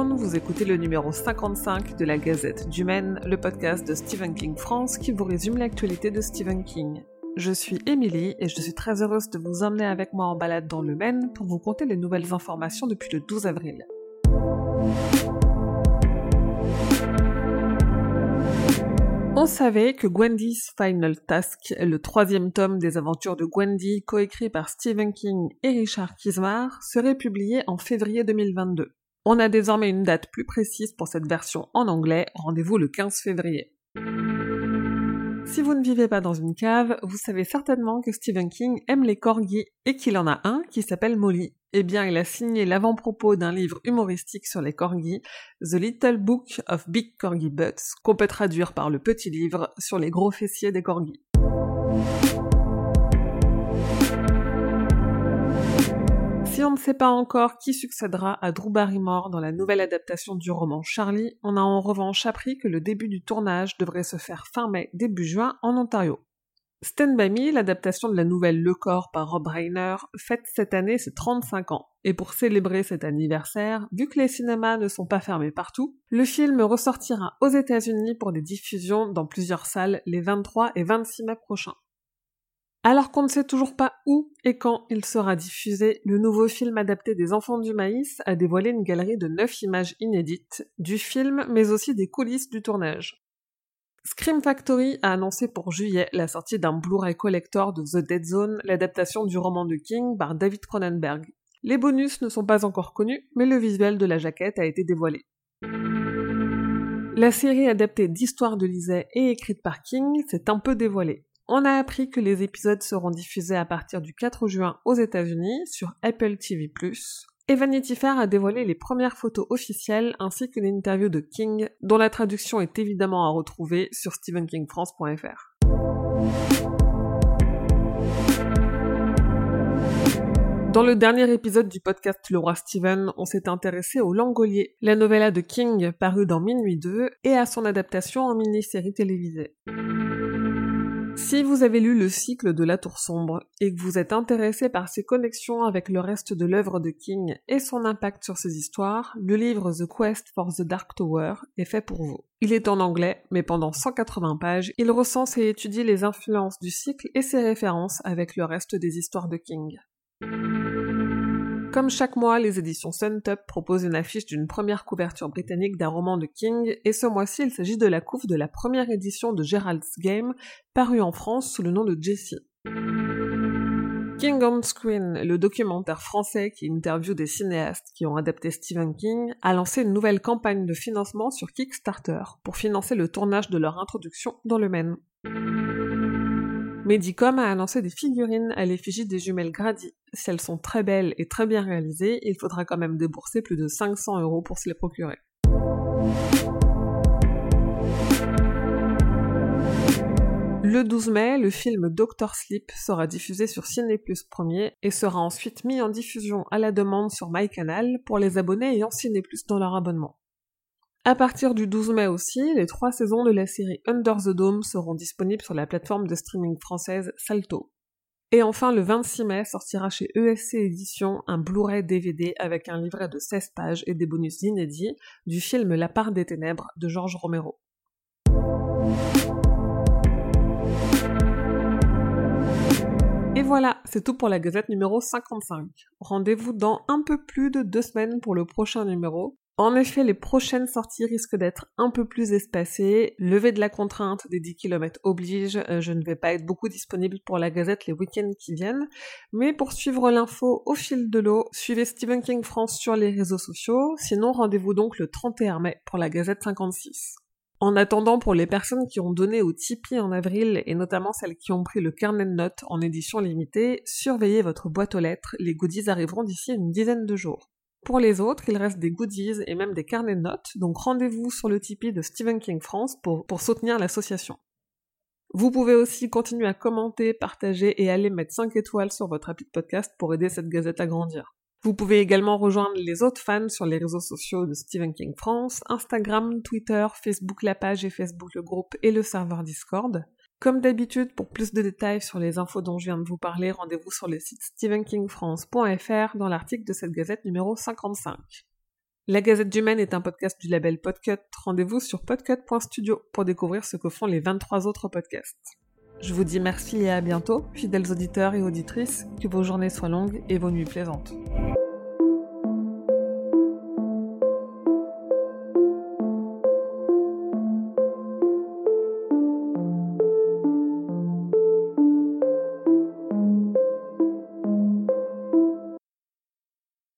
Vous écoutez le numéro 55 de la Gazette du Maine, le podcast de Stephen King France qui vous résume l'actualité de Stephen King. Je suis Émilie et je suis très heureuse de vous emmener avec moi en balade dans le Maine pour vous conter les nouvelles informations depuis le 12 avril. On savait que Gwendy's Final Task, le troisième tome des aventures de Gwendy, coécrit par Stephen King et Richard Kismar, serait publié en février 2022. On a désormais une date plus précise pour cette version en anglais, rendez-vous le 15 février. Si vous ne vivez pas dans une cave, vous savez certainement que Stephen King aime les corgis et qu'il en a un qui s'appelle Molly. Eh bien, il a signé l'avant-propos d'un livre humoristique sur les corgis, The Little Book of Big Corgi Butts, qu'on peut traduire par le petit livre sur les gros fessiers des corgis. Si on ne sait pas encore qui succédera à Drew Barrymore dans la nouvelle adaptation du roman Charlie, on a en revanche appris que le début du tournage devrait se faire fin mai, début juin en Ontario. Stand By l'adaptation de la nouvelle Le Corps par Rob Reiner, fête cette année ses 35 ans. Et pour célébrer cet anniversaire, vu que les cinémas ne sont pas fermés partout, le film ressortira aux États-Unis pour des diffusions dans plusieurs salles les 23 et 26 mai prochains. Alors qu'on ne sait toujours pas où et quand il sera diffusé, le nouveau film adapté des Enfants du Maïs a dévoilé une galerie de 9 images inédites du film, mais aussi des coulisses du tournage. Scream Factory a annoncé pour juillet la sortie d'un Blu-ray collector de The Dead Zone, l'adaptation du roman de King par David Cronenberg. Les bonus ne sont pas encore connus, mais le visuel de la jaquette a été dévoilé. La série adaptée d'Histoire de Lisée et écrite par King s'est un peu dévoilée. On a appris que les épisodes seront diffusés à partir du 4 juin aux États-Unis sur Apple TV+. Et Vanity Fair a dévoilé les premières photos officielles ainsi qu'une interview de King dont la traduction est évidemment à retrouver sur stephenkingfrance.fr. Dans le dernier épisode du podcast Le Roi Steven, on s'est intéressé au Langolier, la novella de King parue dans Minuit 2 et à son adaptation en mini-série télévisée. Si vous avez lu le cycle de La Tour Sombre et que vous êtes intéressé par ses connexions avec le reste de l'œuvre de King et son impact sur ses histoires, le livre The Quest for the Dark Tower est fait pour vous. Il est en anglais, mais pendant 180 pages, il recense et étudie les influences du cycle et ses références avec le reste des histoires de King. Comme chaque mois, les éditions Suntop proposent une affiche d'une première couverture britannique d'un roman de King, et ce mois-ci il s'agit de la couve de la première édition de Gerald's Game, parue en France sous le nom de Jessie. King on Screen, le documentaire français qui interviewe des cinéastes qui ont adapté Stephen King, a lancé une nouvelle campagne de financement sur Kickstarter pour financer le tournage de leur introduction dans le Maine. Medicom a annoncé des figurines à l'effigie des jumelles Grady. Si elles sont très belles et très bien réalisées, il faudra quand même débourser plus de 500 euros pour se les procurer. Le 12 mai, le film Doctor Sleep sera diffusé sur Ciné Plus Premier et sera ensuite mis en diffusion à la demande sur MyCanal pour les abonnés ayant Ciné Plus dans leur abonnement. À partir du 12 mai aussi, les trois saisons de la série Under the Dome seront disponibles sur la plateforme de streaming française Salto. Et enfin, le 26 mai sortira chez ESC Éditions un Blu-ray DVD avec un livret de 16 pages et des bonus inédits du film La part des ténèbres de Georges Romero. Et voilà, c'est tout pour la Gazette numéro 55. Rendez-vous dans un peu plus de deux semaines pour le prochain numéro. En effet, les prochaines sorties risquent d'être un peu plus espacées. Levé de la contrainte des 10 km oblige, euh, je ne vais pas être beaucoup disponible pour la Gazette les week-ends qui viennent. Mais pour suivre l'info au fil de l'eau, suivez Stephen King France sur les réseaux sociaux. Sinon, rendez-vous donc le 31 mai pour la Gazette 56. En attendant, pour les personnes qui ont donné au Tipeee en avril, et notamment celles qui ont pris le carnet de notes en édition limitée, surveillez votre boîte aux lettres, les goodies arriveront d'ici une dizaine de jours. Pour les autres, il reste des goodies et même des carnets de notes, donc rendez-vous sur le Tipeee de Stephen King France pour, soutenir l'association. Vous pouvez aussi continuer à commenter, partager et aller mettre 5 étoiles sur votre appli de podcast pour aider cette gazette à grandir. Vous pouvez également rejoindre les autres fans sur les réseaux sociaux de Stephen King France, Instagram, Twitter, Facebook la page et Facebook le groupe et le serveur Discord. Comme d'habitude, pour plus de détails sur les infos dont je viens de vous parler, rendez-vous sur le site stephenkingfrance.fr dans l'article de cette gazette numéro 55. La Gazette du Maine est un podcast du label Podcut. Rendez-vous sur podcut.studio pour découvrir ce que font les 23 autres podcasts. Je vous dis merci et à bientôt, fidèles auditeurs et auditrices, que vos journées soient longues et vos nuits plaisantes.